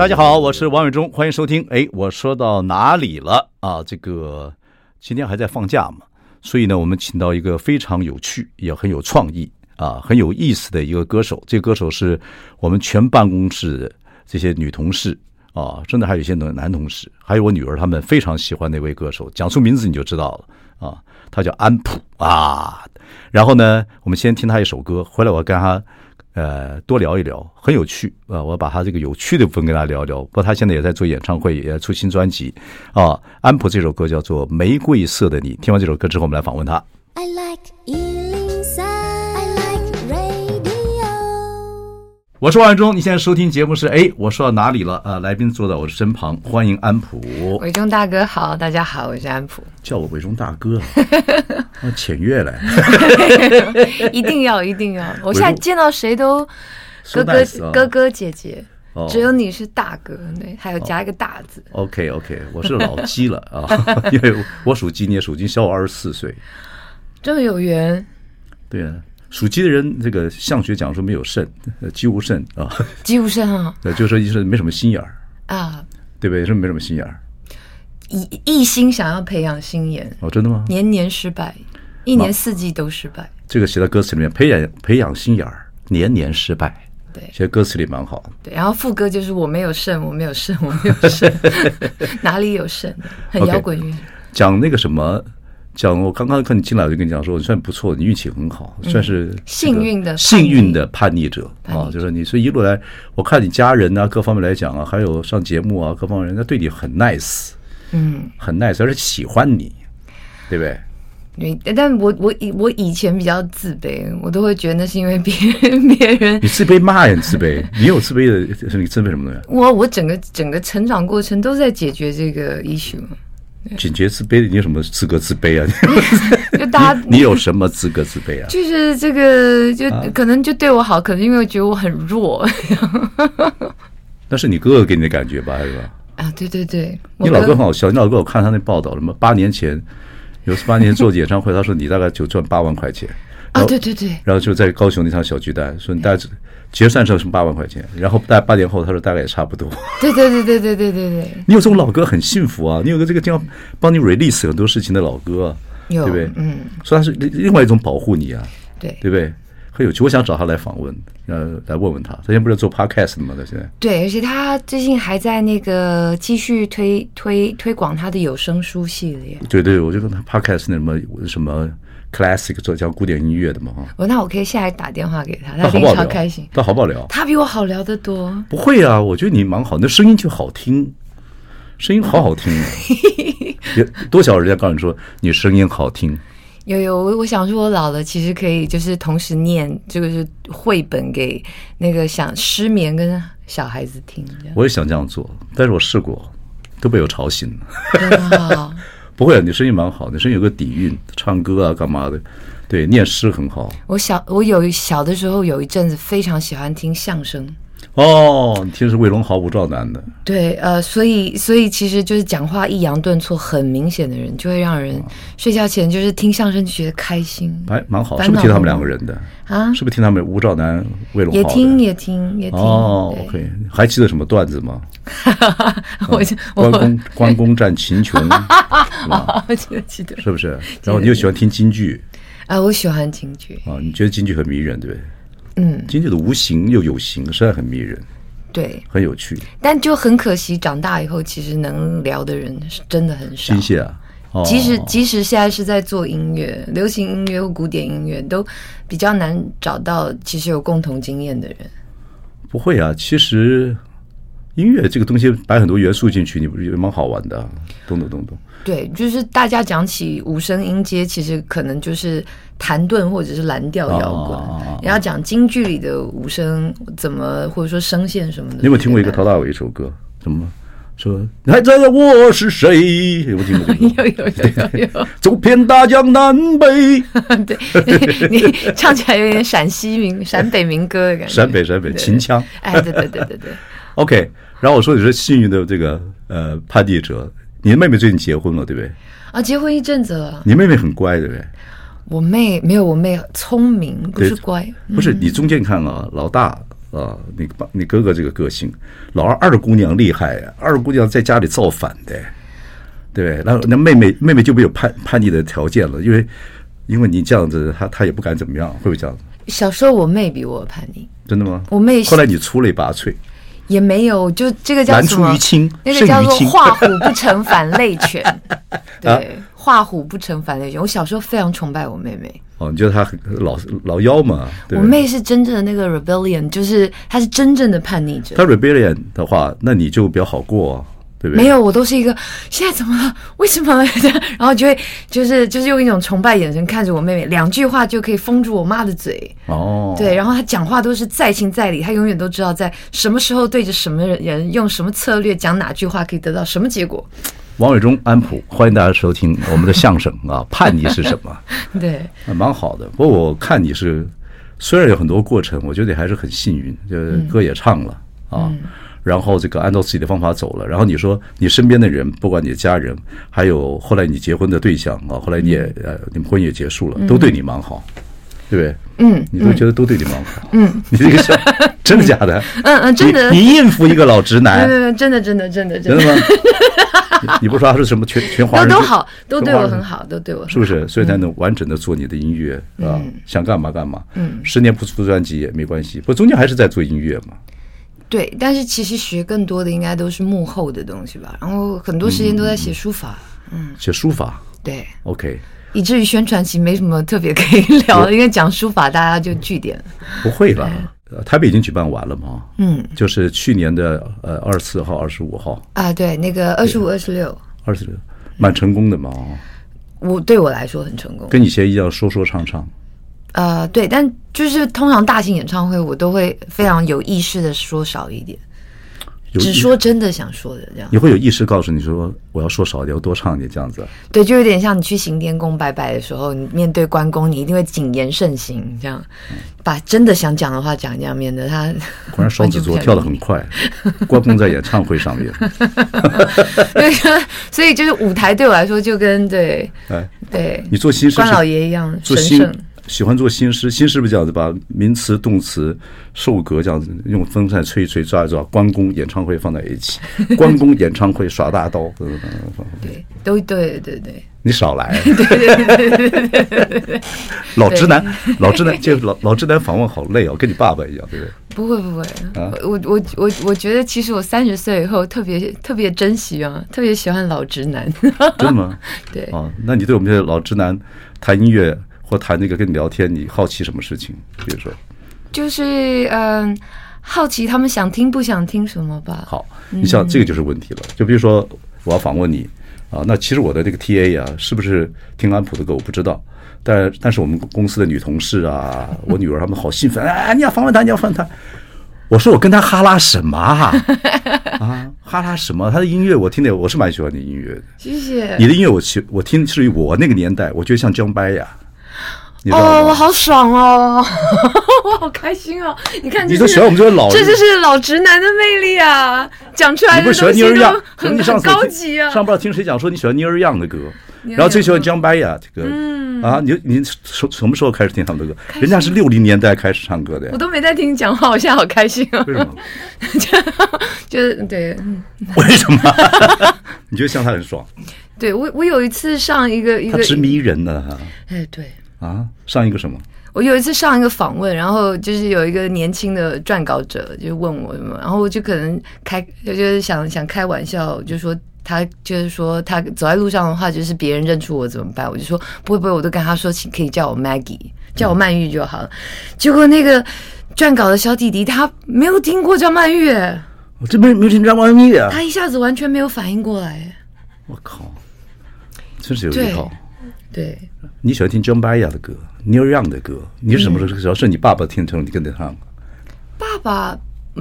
大家好，我是王伟忠，欢迎收听。哎，我说到哪里了啊？这个今天还在放假嘛，所以呢，我们请到一个非常有趣也很有创意啊，很有意思的一个歌手。这个歌手是我们全办公室这些女同事啊，真的还有一些男男同事，还有我女儿，他们非常喜欢那位歌手。讲出名字你就知道了啊，他叫安普啊。然后呢，我们先听他一首歌，回来我跟他。呃，多聊一聊，很有趣啊！我把他这个有趣的部分跟大家聊聊。不过他现在也在做演唱会，也出新专辑啊。安普这首歌叫做《玫瑰色的你》，听完这首歌之后，我们来访问他。I like 我是王伟忠，你现在收听节目是哎，我说到哪里了啊？来宾坐在我的身旁，欢迎安普。伟忠大哥好，大家好，我是安普。叫我伟忠大哥，啊，僭越了。一定要，一定要！我现在见到谁都哥哥、哥哥姐姐，只有你是大哥，对，还有加一个大字。哦、OK OK，我是老鸡了啊，因为我属鸡，你也属鸡，小我二十四岁，这么有缘。对啊。属鸡的人，这个相学讲说没有肾，鸡无肾啊，鸡无肾啊，对，就是说意思没什么心眼儿啊，对不对？是没什么心眼儿，一一心想要培养心眼哦，真的吗？年年失败，一年四季都失败。这个写在歌词里面，培养培养心眼儿，年年失败。对，写在歌词里蛮好。对，然后副歌就是我没有肾，我没有肾，我没有肾，哪里有肾？很摇滚乐。讲那个什么。讲我刚刚看你进来，我就跟你讲说，你算不错，你运气很好，算是幸运的幸运的叛逆者啊。就是你，所以一路来，我看你家人啊，各方面来讲啊，还有上节目啊，各方面人家对你很 nice，嗯，很 nice，而且喜欢你，对不对？对，但我我以我以前比较自卑，我都会觉得那是因为别人别人。你自卑嘛？也自卑？你有自卑的？你自卑什么东西？我我整个整个成长过程都在解决这个 issue。警觉自卑，你有什么资格自卑啊？就大家，你有什么资格自卑啊？就是这个，就可能就对我好，可能因为我觉得我很弱。那是你哥哥给你的感觉吧？还是吧？啊，对对对，你老哥很好笑。你老哥我看他那报道了吗？八年前有八年前做演唱会，他说你大概就赚八万块钱。啊，对对对。然后就在高雄那场小巨蛋，说你大概。结算时候是八万块钱，然后大概八年后，他说大概也差不多。对对对对对对对对。你有这种老哥很幸福啊！你有个这个这样帮你 release 很多事情的老哥，啊，对不对？嗯。所以他是另外一种保护你啊，对对不对？很有趣，我想找他来访问，呃，来问问他。他现在不是做 podcast 的吗？他现在。对，而且他最近还在那个继续推推推广他的有声书系列。对对，我就跟他 podcast 那什么什么。Classic 做讲古典音乐的嘛哈，我那我可以下来打电话给他，他非常开心。他好不好聊？他比我好聊得多。不会啊，我觉得你蛮好，那声音就好听，声音好好听。有多少人家告诉你说你声音好听？有有，我我想说，我老了其实可以就是同时念这个是绘本给那个想失眠跟小孩子听。我也想这样做，但是我试过，都被我吵醒了。不会，你声音蛮好，你声音有个底蕴，唱歌啊干嘛的，对，念诗很好。我小我有小的时候有一阵子非常喜欢听相声。哦，你听是魏龙豪、吴兆南的。对，呃，所以所以其实就是讲话抑扬顿挫很明显的人，就会让人睡觉前就是听相声就觉得开心。哎，蛮好，是不是听他们两个人的啊？是不是听他们吴兆南、卫龙豪？也听也听也听。哦，OK，还记得什么段子吗？我关公关公战秦琼，我记得记得，是不是？然后你又喜欢听京剧啊？我喜欢京剧啊，你觉得京剧很迷人，对不对？嗯，京剧的无形又有形，实在很迷人，对，很有趣。但就很可惜，长大以后其实能聊的人是真的很少。谢谢啊！哦、即使即使现在是在做音乐，流行音乐或古典音乐，都比较难找到其实有共同经验的人。不会啊，其实音乐这个东西摆很多元素进去，你不是也蛮好玩的、啊？懂懂懂懂。对，就是大家讲起五声音阶，其实可能就是弹顿或者是蓝调摇滚。你要讲京剧里的五声怎么，或者说声线什么的。你有没有听过一个陶大伟一首歌？什么说你还知道我是谁？我听过有有有有有，走遍大江南北。对，你唱起来有点陕西民、陕北民歌的感觉。陕北陕北秦腔。哎，对对对对对。OK，然后我说你是幸运的这个呃叛逆者，你的妹妹最近结婚了，对不对？啊，结婚一阵子了。你妹妹很乖，对不对？我妹没有，我妹聪明，不是乖。不是你中间看啊，老大。啊，你爸，你哥哥这个个性，老二二姑娘厉害呀，二姑娘在家里造反的，对，然后那妹妹妹妹就没有叛叛逆的条件了，因为因为你这样子，她她也不敢怎么样，会不会这样子？小时候我妹比我叛逆，真的吗？我妹后来你出类拔萃，也没有，就这个叫什么？那个叫做画虎不成反类犬，对，画虎不成反类犬。我小时候非常崇拜我妹妹。哦，你觉得她很老老妖嘛？对，我妹是真正的那个 rebellion，就是她是真正的叛逆者。她 rebellion 的话，那你就比较好过，啊，对不对？没有，我都是一个现在怎么了？为什么？然后就会就是就是用一种崇拜眼神看着我妹妹，两句话就可以封住我妈的嘴。哦，对，然后她讲话都是在情在理，她永远都知道在什么时候对着什么人用什么策略讲哪句话可以得到什么结果。王伟忠、安普，欢迎大家收听我们的相声啊！叛逆是什么？对，蛮好的。不过我看你是，虽然有很多过程，我觉得还是很幸运，就是歌也唱了啊，嗯、然后这个按照自己的方法走了。然后你说你身边的人，不管你的家人，还有后来你结婚的对象啊，后来你也呃，你们婚也结束了，都对你蛮好，对不对？嗯，你都觉得都对你蛮好。嗯，你这个笑，真的假的？嗯嗯，真的。你应付一个老直男？对 对，真的真的真的真的。真的吗？你不说他是什么全全华人都好，都对我很好，都对我是不是？所以才能完整的做你的音乐啊，想干嘛干嘛。嗯，十年不出专辑也没关系，不中间还是在做音乐嘛。对，但是其实学更多的应该都是幕后的东西吧。然后很多时间都在写书法，嗯，写书法。对，OK。以至于宣传其实没什么特别可以聊的，因为讲书法大家就据点。不会吧？台北已经举办完了吗？嗯，就是去年的呃二十四号、二十五号啊，对，那个二十五、二十六、二十六，蛮成功的嘛。我对我来说很成功，跟以前一样说说唱唱。呃，对，但就是通常大型演唱会我都会非常有意识的说少一点。只说真的想说的这样，你会有意识告诉你说我要说少一点，要多唱一点这样子。对，就有点像你去行天宫拜拜的时候，你面对关公，你一定会谨言慎行，这样把真的想讲的话讲一讲，免得他。果然双子座跳的很快，关公在演唱会上面。对，所以就是舞台对我来说就跟对，哎，对，你做新师关老爷一样神圣。喜欢做新诗，新诗不是这样子，把名词、动词、受格这样子用风扇吹一吹，抓一抓。关公演唱会放在一起，关公演唱会耍大刀，对，都对对对。你少来，对对对对对对。老直男，老直男，这老老直男访问好累哦，跟你爸爸一样，对不对？不会不会，啊，我我我我觉得其实我三十岁以后特别特别珍惜啊，特别喜欢老直男。真的吗？对。啊，那你对我们这些老直男谈音乐？或谈那个跟你聊天，你好奇什么事情？比如说，就是嗯，好奇他们想听不想听什么吧。好，你像这个就是问题了。就比如说，我要访问你啊，那其实我的这个 TA 啊，是不是听安普的歌我不知道，但但是我们公司的女同事啊，我女儿他们好兴奋，哎，你要访问她，你要访问她。我说我跟他哈拉什么啊？啊，哈拉什么？他的音乐我听的我是蛮喜欢你音乐的。谢谢。你的音乐我其我听是于我那个年代，我觉得像江白呀。哦，我好爽哦，我好开心哦！你看，你都喜欢我们这些老，这就是老直男的魅力啊！讲出来的东西都很高级啊！上不知道听谁讲说你喜欢 Neil Young 的歌，然后最喜欢姜白呀这个，嗯啊，你你从什么时候开始听他们的歌？人家是六零年代开始唱歌的，我都没在听你讲话，我现在好开心啊！为什么？就是对，为什么？你觉得像他很爽？对我，我有一次上一个一个，他直迷人呢哈，哎，对。啊，上一个什么？我有一次上一个访问，然后就是有一个年轻的撰稿者就问我什么，然后我就可能开，就是想想开玩笑，就说他就是说他走在路上的话，就是别人认出我怎么办？我就说不会不会，我都跟他说，请可以叫我 Maggie，叫我曼玉就好了。嗯、结果那个撰稿的小弟弟他没有听过叫曼玉，我这边没听张曼玉啊，他一下子完全没有反应过来。我靠，真是有一套。对，你喜欢听 John Mayer 的歌，Neil Young 的歌，你是什么时候？只要是你爸爸听的时候，你跟着唱。爸爸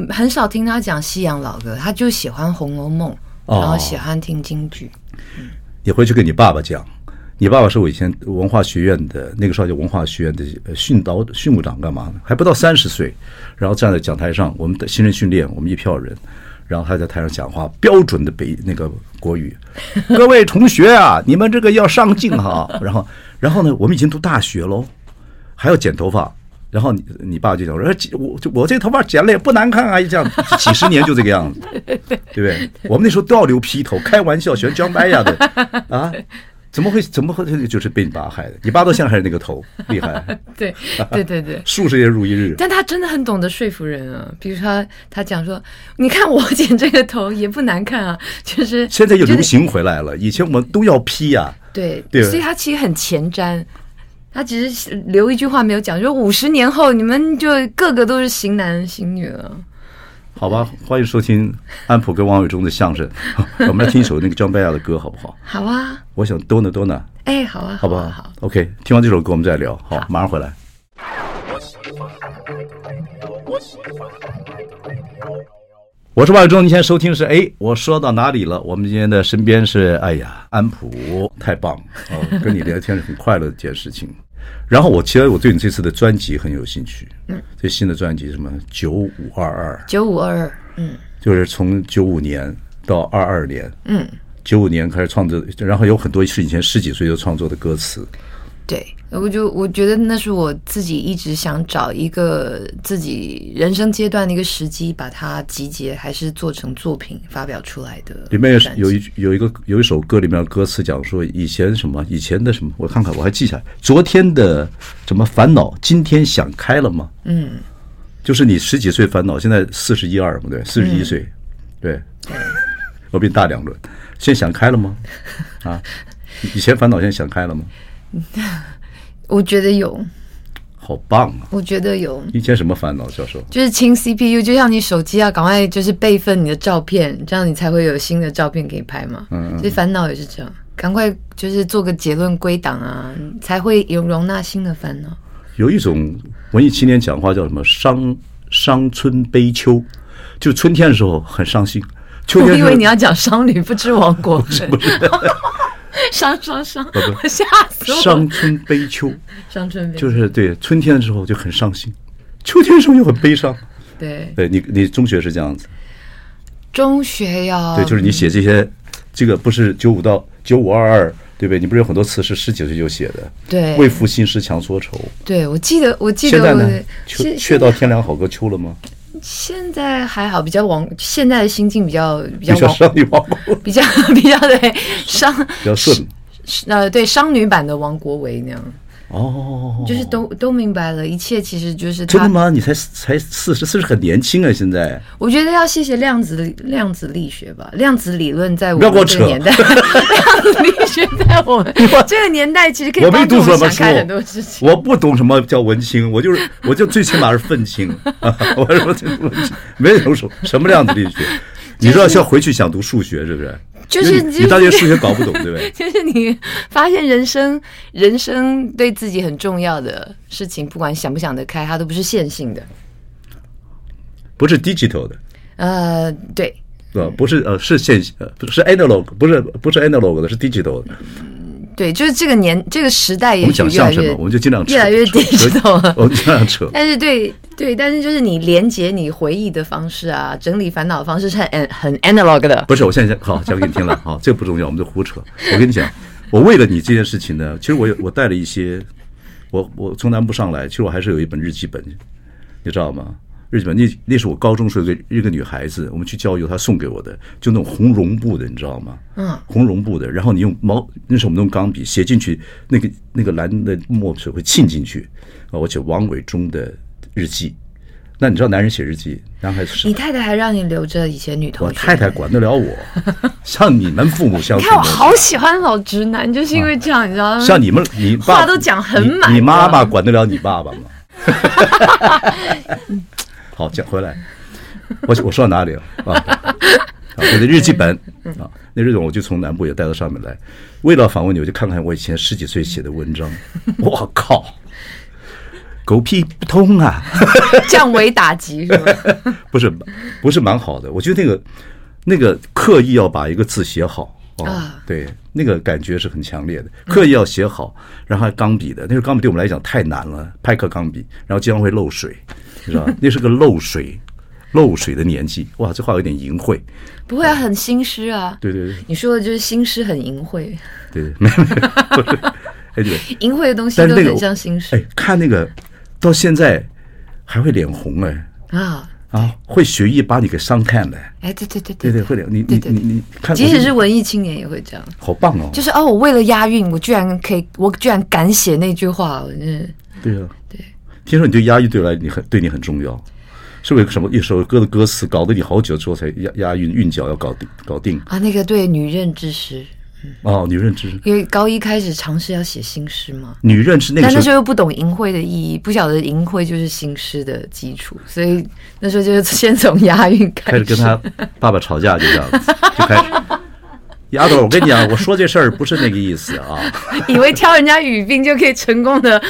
很少听他讲西洋老歌，他就喜欢《红楼梦》。哦，然后喜欢听京剧。你回去跟你爸爸讲，你爸爸是我以前文化学院的那个时候叫文化学院的训导训务长，干嘛呢？还不到三十岁，然后站在讲台上，我们的新人训练，我们一票人，然后他在台上讲话，标准的北那个国语，各位同学啊，你们这个要上镜哈。然后，然后呢，我们已经读大学喽，还要剪头发。然后你你爸就讲说，我我这头发剪了也不难看啊，这样几十年就这个样子，对不对？我们那时候都要留披头，开玩笑，喜欢姜白呀的啊，怎么会怎么会就是被你爸害的？你爸到现在还是那个头，厉害。对对对对，数十年如一日。但他真的很懂得说服人啊，比如说他他讲说，你看我剪这个头也不难看啊，就是现在又流行回来了，以前我们都要披呀，对对，所以他其实很前瞻。他只是留一句话没有讲，说五十年后你们就个个都是型男型女了。好吧，欢迎收听安普跟王伟忠的相声。我们来听一首那个 John Mayer 的歌，好不好？好啊。我想 Donna Donna。哎，好啊，好不好？好，好，OK。听完这首歌，我们再聊。好，好马上回来。我是王伟忠，你现在收听是哎，我说到哪里了？我们今天的身边是哎呀，安普，太棒了哦，跟你聊天是很快乐的一件事情。然后我其实我对你这次的专辑很有兴趣，嗯，这新的专辑什么九五二二，九五二二，嗯，就是从九五年到二二年，嗯，九五年开始创作，然后有很多是以前十几岁就创作的歌词。对，我就我觉得那是我自己一直想找一个自己人生阶段的一个时机，把它集结，还是做成作品发表出来的。里面有有一有一个有一首歌里面的歌词讲说，以前什么以前的什么，我看看我还记下来，昨天的什么烦恼，今天想开了吗？嗯，就是你十几岁烦恼，现在四十一二嘛，对，四十一岁，对，对，我比你大两轮，现在想开了吗？啊，以前烦恼，现在想开了吗？我觉得有，好棒啊！我觉得有。以前什么烦恼，教授？就是清 CPU，就像你手机要赶快就是备份你的照片，这样你才会有新的照片可以拍嘛。嗯，所以烦恼也是这样，赶快就是做个结论归档啊，才会有容纳新的烦恼。有一种文艺青年讲话叫什么“伤伤春悲秋”，就春天的时候很伤心，秋天。我以为你要讲“商女不知亡国 ”，不是不是。伤伤伤！我吓死我！伤春悲秋，伤春悲秋就是对春天的时候就很伤心，秋天的时候又很悲伤。对，对你你中学是这样子，中学要，对，就是你写这些，这个不是九五到九五二二，对不对？你不是有很多词是十几岁就写的？对，为赋新诗强说愁。对，我记得我记得。现在呢？却却到天凉好个秋了吗？现在还好，比较王。现在的心境比较比较王，比较比较 对商比较顺。呃，对，商女版的王国维那样。哦，就是都都明白了，一切其实就是。真的吗？你才才四十，四十很年轻啊！现在我觉得要谢谢量子量子力学吧，量子理论在我们这个年代，量子力学在我们 这个年代其实可以帮助我们想开很多事情。我不懂什么叫文青，我就是 我就最起码是愤青。我说这文青没有什什么量子力学，你知道要回去想读数学是不是？就是你大学数学搞不懂，对不对？就是你发现人生，人生对自己很重要的事情，不管想不想得开，它都不是线性的，不是 digital 的。呃，对，呃，不是，呃，是线性，呃，不是 analog，不是，不是 analog 的，是 digital 的。对，就是这个年这个时代也越来越，我们讲相声嘛，我们就尽量越来越低头了。我们尽量扯。但是对对，但是就是你连接你回忆的方式啊，整理烦恼的方式是很很 analog 的。不是，我现在好讲给你听了，好，这个不重要，我们就胡扯。我跟你讲，我为了你这件事情呢，其实我有我带了一些，我我从南部上来，其实我还是有一本日记本，你知道吗？日记本，那那是我高中时候一个一个女孩子，我们去郊游，她送给我的，就那种红绒布的，你知道吗？嗯，红绒布的，然后你用毛，那时候我们用钢笔写进去，那个那个蓝的墨水会沁进去啊。我写王伟忠的日记，那你知道男人写日记，男孩子是？你太太还让你留着以前女同学？我太太管得了我？像你们父母相处，你看我好喜欢老直男，就是因为这样，你知道吗？像你们，你爸话都讲很满，你妈妈管得了你爸爸吗？好，讲回来，我我说到哪里了啊？我的日记本啊，那日子我就从南部也带到上面来，为了访问你，我就看看我以前十几岁写的文章。我靠，狗屁不通啊！降维打击是吧？不是，不是蛮好的。我觉得那个那个刻意要把一个字写好。哦、啊，对，那个感觉是很强烈的，刻意要写好，然后还钢笔的，那个钢笔对我们来讲太难了，派克钢笔，然后经常会漏水，你知道吧？那是个漏水，漏水的年纪，哇，这话有点淫秽，不会啊，很新诗啊，对对对，你说的就是新诗很淫秽，对对，没 有没。有，哎对，淫秽的东西都很像新诗，哎，看那个到现在还会脸红哎。啊。啊，会学艺把你给伤看的，哎，对对对对对，会脸，你你你你看，即使是文艺青年也会这样，好棒哦！就是哦，我为了押韵，我居然可以，我居然敢写那句话，我真是。对啊，对。听说你对押韵对来你很对你很重要，是不是？什么一首歌的歌词搞得你好久之后才押押韵韵脚要搞定搞定啊？那个对女任之诗。哦，女任之诗，因为高一开始尝试要写新诗嘛。女认知那个，但那时候又不懂淫秽的意义，不晓得淫秽就是新诗的基础，所以那时候就是先从押韵开始。开始跟他爸爸吵架，就这样子，就开始。丫头，我跟你讲，我说这事儿不是那个意思啊。以为挑人家语病就可以成功的，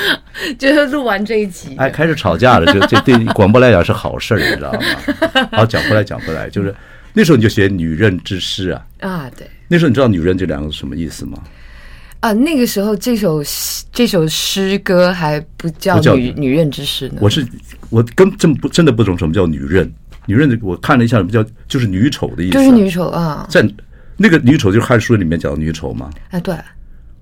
就是录完这一集。哎，开始吵架了，就这对广播来讲是好事儿，你知道吗？好，讲回来，讲回来，就是那时候你就写女人之诗啊。啊，对。那时候你知道“女人”这两个是什么意思吗？啊，那个时候这首这首诗歌还不叫女“女女任之诗”呢。我是我根本不真的不懂什么叫“女人”。女任，我看了一下，叫就是女丑的意思，就是女丑啊。在那个女丑就是汉书里面讲的女丑吗？啊，对。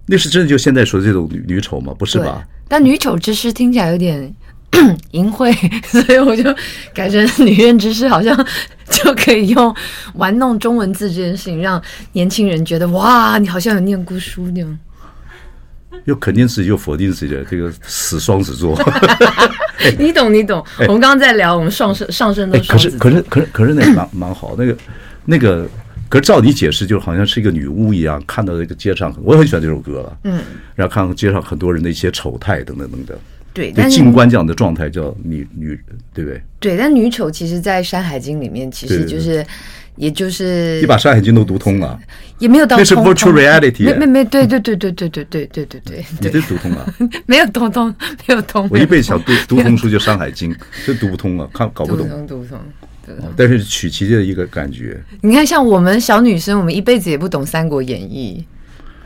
那是真的就现在说的这种女女丑吗？不是吧？但“女丑之诗”听起来有点。淫秽，所以我就改成女怨之诗，好像就可以用玩弄中文字这件事情，让年轻人觉得哇，你好像有念过书那样。又肯定自己，又否定自己的这个死双子座。你懂，你懂。我们刚刚在聊我们上升上升的双。可是，可是，可是，可是那蛮蛮好。那个，那个，可是照你解释，就好像是一个女巫一样，看到这个街上，我也很喜欢这首歌了。嗯，然后看到街上很多人的一些丑态等等等等。对，但是静观这样的状态叫女女，对不对？对，但女丑其实，在《山海经》里面，其实就是，也就是你把《山海经》都读通了，也没有到那是 virtual reality，没没没，对对对对对对对对对对，你都读通了？没有读通，没有通。我一辈子想读读通书就《山海经》，就读不通了，看搞不懂，读不通。但是曲奇的一个感觉。你看，像我们小女生，我们一辈子也不懂《三国演义》。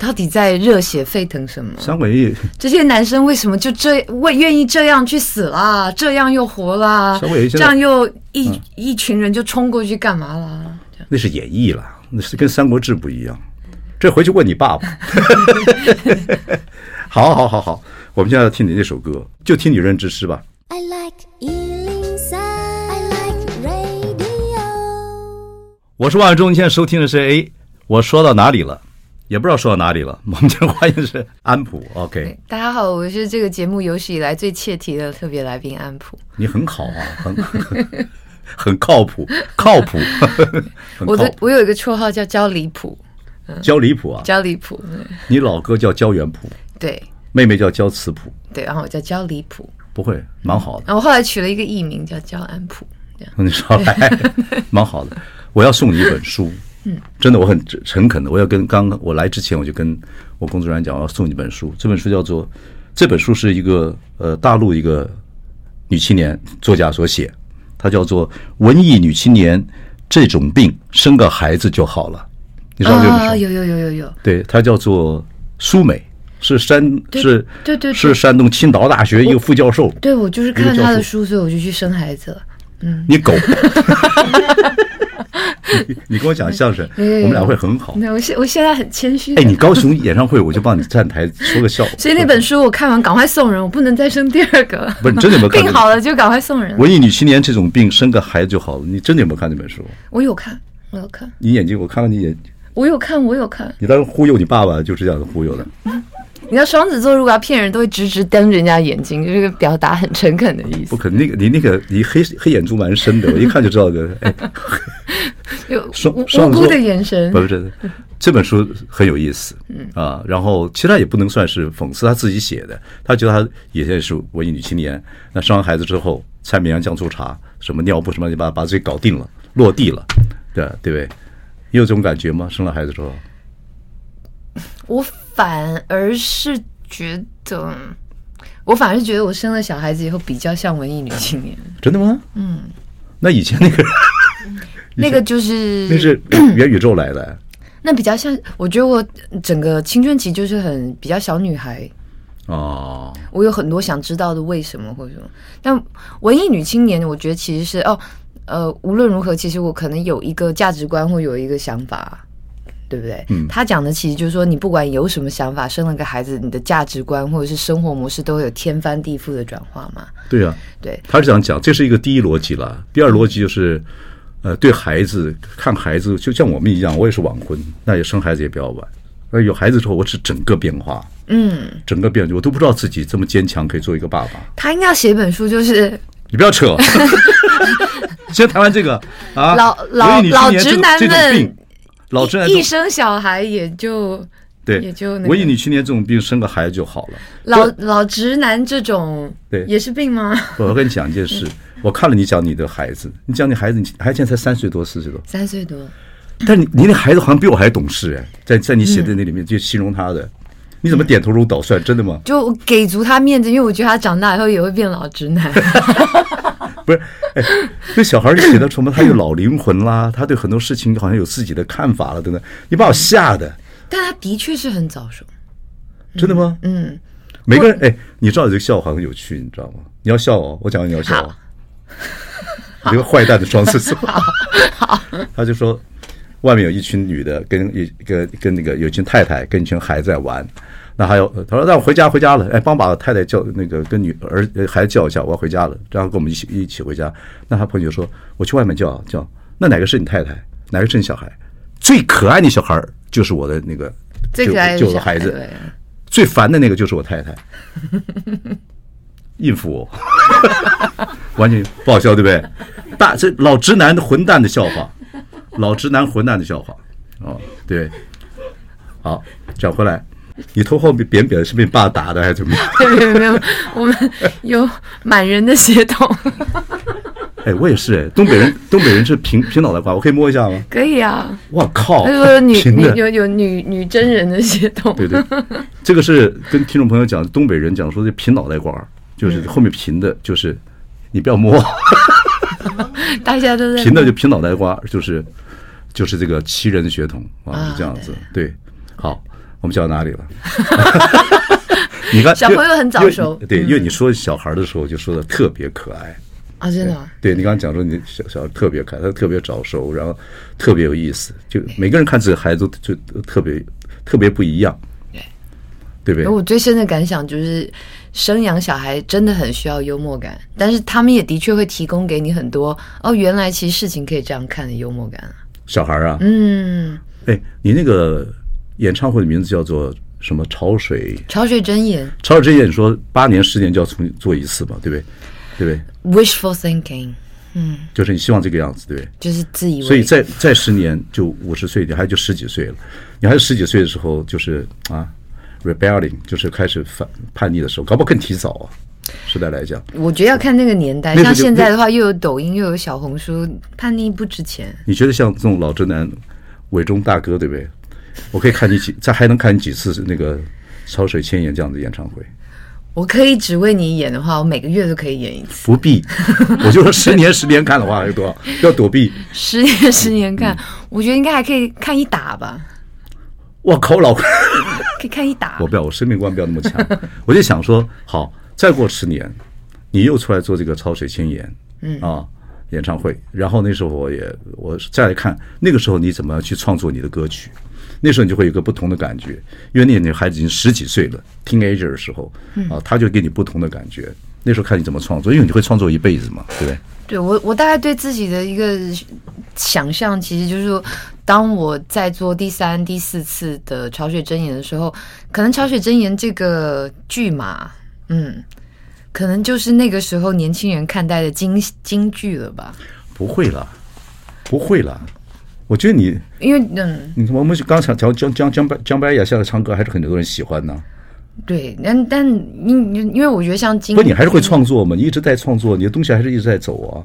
到底在热血沸腾什么？三国演义，这些男生为什么就这为愿意这样去死啦？这样又活啦？这样又一、嗯、一群人就冲过去干嘛啦？那是演义啦，那是跟《三国志》不一样。这回去问你爸爸。好好好好，我们现在要听你那首歌，就听《女人之诗》吧。I like 103, 我是万忠，你现在收听的是哎，我说到哪里了？也不知道说到哪里了，我们今天欢迎是安普，OK。大家好，我是这个节目有史以来最切题的特别来宾安普。你很好啊，很 很靠谱，靠谱。我的我有一个绰号叫焦离谱，焦离谱啊，焦离谱。你老哥叫焦元普，对，妹妹叫焦慈普，对，然后我叫焦离谱，不会，蛮好的。然后我后来取了一个艺名叫焦安普，这样。你说来，蛮好的。我要送你一本书。嗯，真的，我很诚恳的，我要跟刚刚我来之前，我就跟我工作人员讲，我要送你一本书。这本书叫做，这本书是一个呃大陆一个女青年作家所写，她叫做《文艺女青年这种病，生个孩子就好了》。你知道这本书？啊，有有有有有。对，它叫做苏美，是山是，对对是山东青岛大学一个副教授。对，我就是看他的书，所以我就去生孩子了。嗯，你狗。你你跟我讲相声，我们俩会很好。我现我现在很谦虚。哎，你高雄演唱会，我就帮你站台说个笑。所以那本书我看完，赶快送人，我不能再生第二个。不是，你真的有没有 看？病好了就赶快送人。文艺女青年这种病，生个孩子就好了。你真的有没有看那本书？我有看，我有看。你眼睛，我看看你眼。我有看，我有看。你当时忽悠你爸爸，就是这样子忽悠的。你知道双子座如果要骗人，都会直直瞪人家眼睛，就是表达很诚恳的意思。不可能，那个你那个你黑黑眼珠蛮深的，我一看就知道的。哎，有双无辜的眼神。不是，这本书很有意思，嗯 啊，然后其实他也不能算是讽刺，他自己写的。他觉得他也现在是文艺女青年，那生完孩子之后，蔡绵阳酱醋茶，什么尿布什么，你把把自己搞定了，落地了，对对不对？你有这种感觉吗？生了孩子之后？我反而是觉得，我反而是觉得我生了小孩子以后比较像文艺女青年。真的吗？嗯。那以前那个 那个就是那是 元宇宙来的。那比较像，我觉得我整个青春期就是很比较小女孩哦。我有很多想知道的为什么或者什么，但文艺女青年，我觉得其实是哦，呃，无论如何，其实我可能有一个价值观或有一个想法，对不对？嗯。他讲的其实就是说，你不管有什么想法，生了个孩子，你的价值观或者是生活模式都会有天翻地覆的转化嘛。对啊，对。他是这样讲，这是一个第一逻辑了。第二逻辑就是。呃，对孩子看孩子，就像我们一样，我也是晚婚，那也生孩子也比较晚。那，有孩子之后，我是整个变化，嗯，整个变，我都不知道自己这么坚强，可以做一个爸爸。他应该要写一本书，就是你不要扯，先谈完这个啊，老老老直男们，老一生小孩也就。对，也就文艺女青年这种病，生个孩子就好了。老老直男这种，对，也是病吗？我跟你讲一件事，我看了你讲你的孩子，你讲你孩子，你孩子现在才三岁多，四岁多，三岁多。但你你那孩子好像比我还懂事哎，在在你写的那里面就形容他的，你怎么点头如捣蒜？真的吗？就给足他面子，因为我觉得他长大以后也会变老直男。不是，哎，那小孩写的什么？他有老灵魂啦，他对很多事情好像有自己的看法了，等等。你把我吓的。但他的确是很早熟，真的吗？嗯，每个人哎，你知道这个笑话很有趣，你知道吗？你要笑哦，我讲你要笑哦。一个坏蛋的双子座，他就说，外面有一群女的跟一个跟那个有一群太太跟一群孩子在玩，那还有他说让我回家回家了，哎，帮把太太叫那个跟女儿孩子叫一下，我要回家了，然后跟我们一起一起回家。那他朋友就说，我去外面叫叫，那哪个是你太太？哪个是你小孩？最可爱的小孩就是我的那个最可爱的就是孩子，最烦的那个就是我太太，应付我，完全不好笑，对不对？大这老直男的混蛋的笑话，老直男混蛋的笑话，哦，对，好，讲回来，你头后面扁扁的是被爸打的还是怎么 样？没有没有，我们有满人的血统。哎，我也是哎，东北人，东北人是平平脑袋瓜，我可以摸一下吗？可以啊。我靠，他说女女有有女女真人的血统。对对，这个是跟听众朋友讲，东北人讲说这平脑袋瓜，就是后面平的，就是你不要摸。大家都在。平的就平脑袋瓜，就是就是这个旗人的血统啊，是这样子。对，好，我们讲到哪里了？你看，小朋友很早熟。对，因为你说小孩的时候就说的特别可爱。啊，真的、啊！对，你刚刚讲说你小小孩特别可爱，他特别早熟，然后特别有意思，就每个人看这个孩子都就特别特别不一样，对，对不对？我最深的感想就是，生养小孩真的很需要幽默感，但是他们也的确会提供给你很多哦，原来其实事情可以这样看的幽默感啊。小孩啊，嗯，哎，你那个演唱会的名字叫做什么？潮水？潮水真言？潮水真言，你说八年十年就要重做一次嘛，对不对？对不对？Wishful thinking，嗯，就是你希望这个样子，对不对？就是自以为。所以再再十年就五十岁，你还就十几岁了。你还是十几岁的时候，就是啊，rebelling，就是开始反叛逆的时候，搞不好更提早啊。时代来讲，我觉得要看那个年代。像现在的话，又有抖音，又有小红书，叛逆不值钱。你觉得像这种老直男、伪中大哥，对不对？我可以看你几，再还能看你几次那个潮水千言这样的演唱会。我可以只为你演的话，我每个月都可以演一次。不必，我就说十年十年看的话，有多少要躲避？十年十年看，我觉得应该还可以看一打吧。我靠，老可以看一打。我不要，我生命观不要那么强。我就想说，好，再过十年，你又出来做这个潮水千言，嗯啊，演唱会。然后那时候我也我再来看，那个时候你怎么去创作你的歌曲？那时候你就会有一个不同的感觉，因为那女孩子已经十几岁了，teenager 的时候，啊，她就给你不同的感觉。那时候看你怎么创作，因为你会创作一辈子嘛，对不对？对，我我大概对自己的一个想象，其实就是说，当我在做第三、第四次的《潮水真言》的时候，可能《潮水真言》这个剧嘛，嗯，可能就是那个时候年轻人看待的金京剧了吧？不会了，不会了。我觉得你，因为嗯，你我们刚才讲江江江白江白雅现在唱歌还是很多人喜欢呢。对，但但因因为我觉得像今不，你还是会创作嘛？你一直在创作，你的东西还是一直在走啊。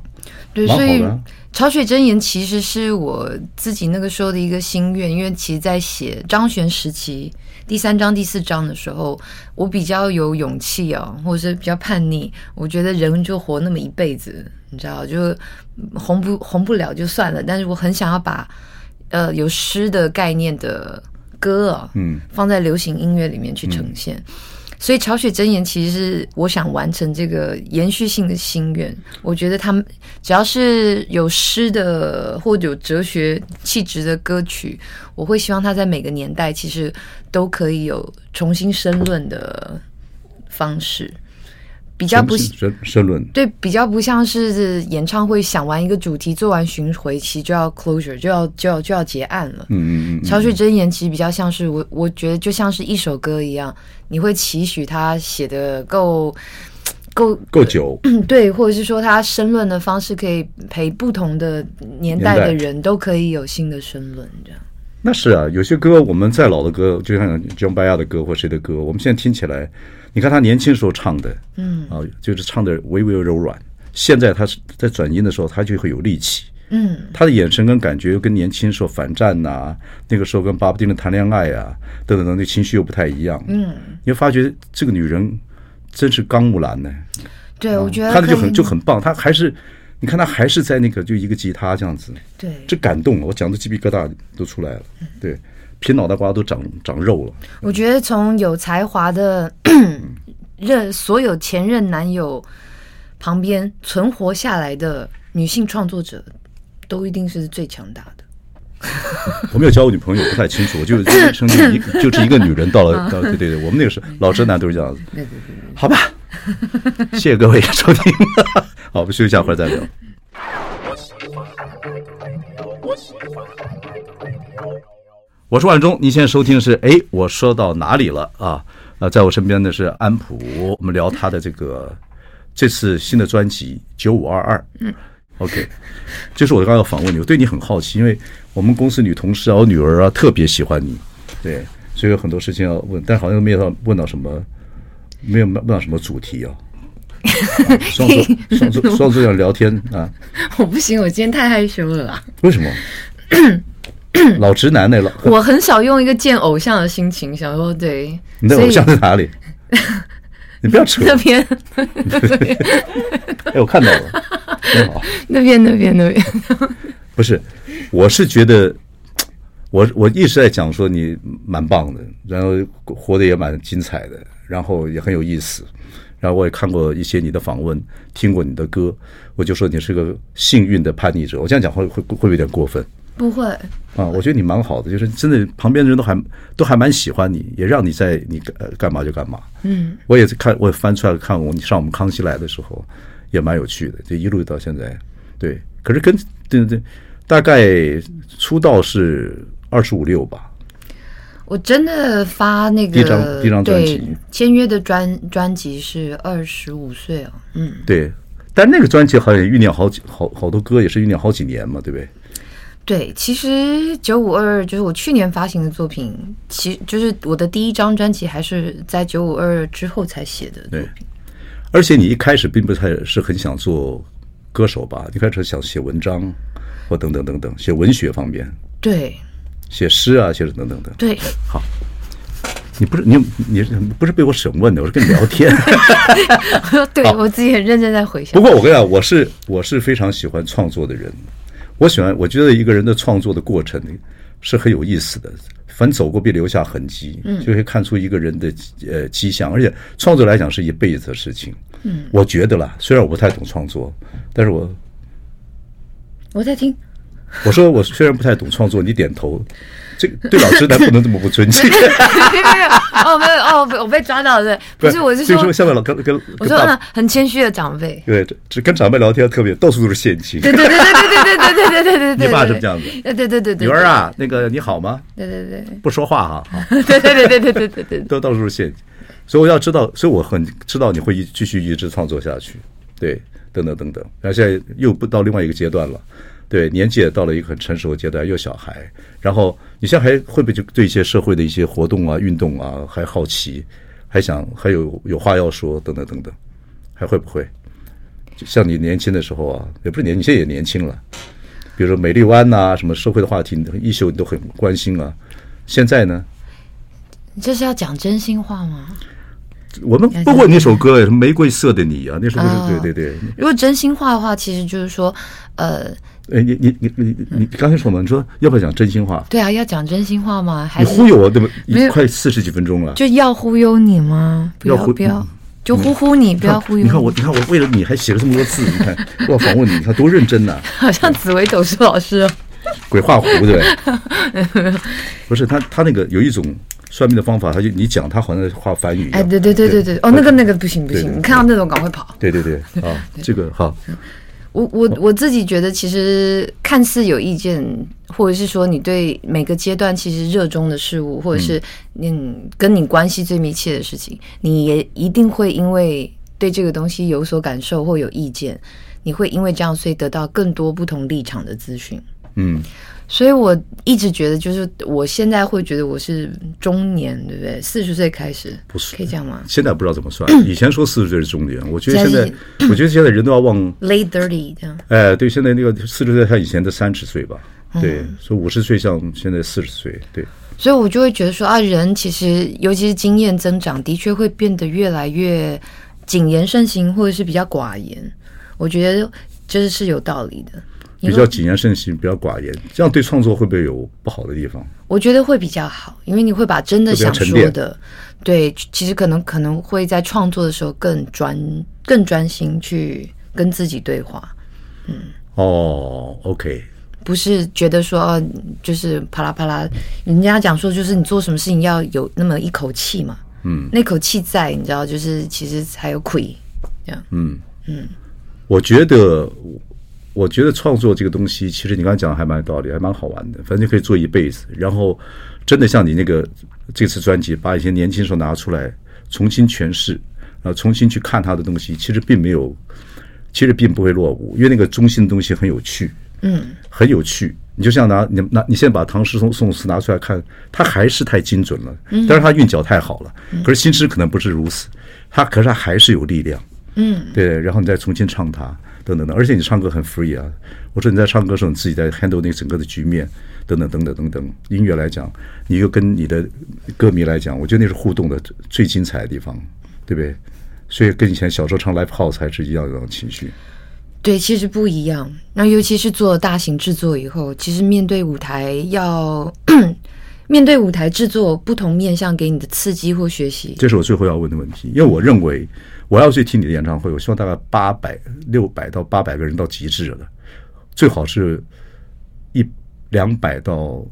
对，所以《潮水真言》其实是我自己那个时候的一个心愿，因为其实，在写张悬时期第三章、第四章的时候，我比较有勇气啊，或者是比较叛逆。我觉得人就活那么一辈子，你知道，就红不红不了就算了，但是我很想要把呃有诗的概念的。歌啊，嗯，放在流行音乐里面去呈现，嗯、所以《潮水真言》其实是我想完成这个延续性的心愿。我觉得他们只要是有诗的或者有哲学气质的歌曲，我会希望它在每个年代其实都可以有重新申论的方式。比较不申申论，对，比较不像是演唱会想完一个主题，做完巡回其实就要 closure，就要就要就要结案了。嗯嗯嗯。潮水真言其实比较像是我，我觉得就像是一首歌一样，你会期许他写的够够够久，对，或者是说他申论的方式可以陪不同的年代的人都可以有新的申论，这样。那是啊，有些歌我们再老的歌，就像 John Baez 的歌或谁的歌，我们现在听起来。你看他年轻时候唱的，嗯啊，就是唱的微微柔软。现在他是在转音的时候，他就会有力气。嗯，他的眼神跟感觉又跟年轻时候反战呐、啊，那个时候跟巴布丁的谈恋爱啊，等等等，那情绪又不太一样。嗯，你会发觉这个女人真是刚木兰呢。对，我觉得看着就很就很棒。她还是，你看他还是在那个就一个吉他这样子。对，这感动了，我讲的鸡皮疙瘩都出来了。对。皮脑袋瓜都长长肉了。我觉得从有才华的任所有前任男友旁边存活下来的女性创作者，都一定是最强大的。我没有交过女朋友，不太清楚。我就生一 就是一个女人到了，到对对对，我们那个时候老直男都是这样子。好吧，谢谢各位收听。好，我们休息一下，回来再聊。我是万忠，您现在收听的是哎，我说到哪里了啊？啊，在我身边的是安普，我们聊他的这个这次新的专辑《九五二二》。嗯，OK，就是我刚刚要访问你，我对你很好奇，因为我们公司女同事啊，我女儿啊特别喜欢你，对，所以有很多事情要问，但好像没有到问到什么，没有没有什么主题啊。双子双子双子想聊天啊？我不行，我今天太害羞了啦。为什么？老直男那老，我很少用一个见偶像的心情想说，对，你的偶像在哪里？你不要扯那边。哎，我看到了，好，那边那边那边。不是，我是觉得，我我一直在讲说你蛮棒的，然后活得也蛮精彩的，然后也很有意思，然后我也看过一些你的访问，听过你的歌，我就说你是个幸运的叛逆者。我这样讲会会会不会有点过分？不会啊，我觉得你蛮好的，就是真的，旁边的人都还都还蛮喜欢你，也让你在你呃干嘛就干嘛。嗯，我也是看，我也翻出来看过你上我们康熙来的时候，也蛮有趣的，就一路到现在。对，可是跟对对对，大概出道是二十五六吧。我真的发那个第一张第一张专辑签约的专专辑是二十五岁哦。嗯，对，但那个专辑好像酝酿好几好好多歌，也是酝酿好几年嘛，对不对？对，其实九五二就是我去年发行的作品，其就是我的第一张专辑，还是在九五二之后才写的。对，而且你一开始并不太是很想做歌手吧？一开始想写文章，或等等等等，写文学方面。对，写诗啊，写等等等。对，好，你不是你你不是被我审问的，我是跟你聊天。对，我自己很认真在回想。不过我跟你讲，我是我是非常喜欢创作的人。我喜欢，我觉得一个人的创作的过程是很有意思的。凡走过必留下痕迹，就会看出一个人的呃迹象。而且创作来讲是一辈子的事情。嗯，我觉得啦，虽然我不太懂创作，但是我我在听。我说我虽然不太懂创作，你点头。这对老直男不能这么不尊敬。哦，没有哦，我被抓到了。不是，我是说，下面老跟跟我说很谦虚的长辈。对，只跟长辈聊天特别，到处都是陷阱。对对对对对对对对对对对。你爸是这样子？对对对对对。女儿啊，那个你好吗？对对对。不说话哈。对对对对对对对对。都到处是陷阱，所以我要知道，所以我很知道你会继续一直创作下去。对，等等等等。然后现在又不到另外一个阶段了。对，年纪也到了一个很成熟的阶段，又小孩，然后你现在还会不会就对一些社会的一些活动啊、运动啊还好奇，还想还有有话要说，等等等等，还会不会？就像你年轻的时候啊，也不是年，你现在也年轻了。比如说美丽湾呐、啊，什么社会的话题、艺秀，你都很关心啊。现在呢？你这是要讲真心话吗？我们不过那首歌《玫瑰色的你》啊，那首歌是、哦、对对对。如果真心话的话，其实就是说，呃，哎，你你你你你刚才说嘛？你说要不要讲真心话？对啊，要讲真心话吗？你忽悠我，对吧？快四十几分钟了，就要忽悠你吗？不要，要不要。就呼呼你，不要忽悠。你看我，你看我为了你还写了这么多字，你看我要访问你，你看多认真呐、啊！好像紫薇斗数老师，鬼画符对不对？不是他，他那个有一种算命的方法，他就你讲，他好像画梵语。哎，对对对对对，哦，那个那个不行不行，你看到那种赶快跑。对对对，啊，这个好。我我我自己觉得，其实看似有意见，或者是说你对每个阶段其实热衷的事物，或者是嗯跟你关系最密切的事情，你也一定会因为对这个东西有所感受或有意见，你会因为这样，所以得到更多不同立场的资讯。嗯。所以我一直觉得，就是我现在会觉得我是中年，对不对？四十岁开始，不是可以这样吗？现在不知道怎么算。以前说四十岁是中年，我觉得现在，我觉得现在人都要往 late thirty 这样。哎，对，现在那个四十岁像以前的三十岁吧？对，所以五十岁像现在四十岁，对。所以我就会觉得说啊，人其实尤其是经验增长，的确会变得越来越谨言慎行，或者是比较寡言。我觉得这是有道理的。比较谨言慎行，比较寡言，这样对创作会不会有不好的地方？我觉得会比较好，因为你会把真的想说的，对，其实可能可能会在创作的时候更专、更专心去跟自己对话。嗯，哦，OK，不是觉得说就是啪啦啪啦，人家讲说就是你做什么事情要有那么一口气嘛，嗯，那口气在，你知道，就是其实才有亏这样，嗯嗯，我觉得。我觉得创作这个东西，其实你刚才讲的还蛮有道理，还蛮好玩的。反正就可以做一辈子。然后，真的像你那个这次专辑，把一些年轻时候拿出来重新诠释，然后重新去看他的东西，其实并没有，其实并不会落伍，因为那个中心的东西很有趣，嗯，很有趣。你就像拿你拿你现在把唐诗宋宋词拿出来看，它还是太精准了，但是它韵脚太好了。可是新诗可能不是如此，它可是它还是有力量，嗯，对。然后你再重新唱它。等等等，而且你唱歌很 free 啊！我说你在唱歌的时候，你自己在 handle 那整个的局面，等等等等等等。音乐来讲，你又跟你的歌迷来讲，我觉得那是互动的最精彩的地方，对不对？所以跟以前小时候唱 live house 还是一样一样的情绪。对，其实不一样。那尤其是做大型制作以后，其实面对舞台要 面对舞台制作不同面向给你的刺激或学习，这是我最后要问的问题，因为我认为。我要去听你的演唱会，我希望大概八百、六百到八百个人到极致了，最好是一两百到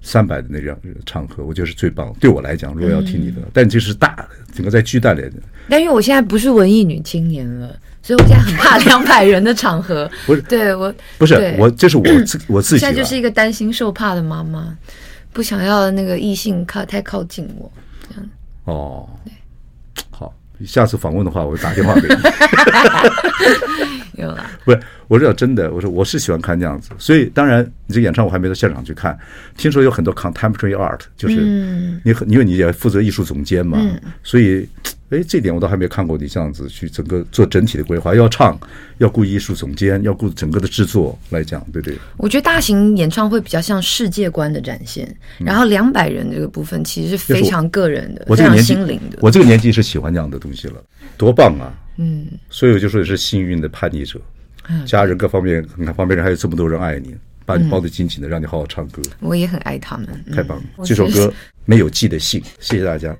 三百的那样场合，我觉得是最棒。对我来讲，如果要听你的，嗯、但这是大的，整个在巨蛋里的。但因为我现在不是文艺女青年了，所以我现在很怕两百人的场合。不是，对我不是我，这是我自我自己。现在就是一个担心受怕的妈妈，不想要那个异性靠太靠近我。这样哦。下次访问的话，我会打电话给你。有啊，不是，我是讲真的，我说我是喜欢看这样子，所以当然你这演唱我还没到现场去看，听说有很多 contemporary art，就是你很因为你也负责艺术总监嘛，所以。哎，这点我倒还没看过你这样子去整个做整体的规划，要唱，要顾艺术总监，要顾整个的制作来讲，对不对？我觉得大型演唱会比较像世界观的展现，然后两百人这个部分其实是非常个人的，非常心灵的。我这个年纪是喜欢这样的东西了，多棒啊！嗯，所以我就说是幸运的叛逆者，家人各方面，你看旁边人还有这么多人爱你，把你抱得紧紧的，让你好好唱歌。我也很爱他们，太棒了！这首歌没有寄的信，谢谢大家。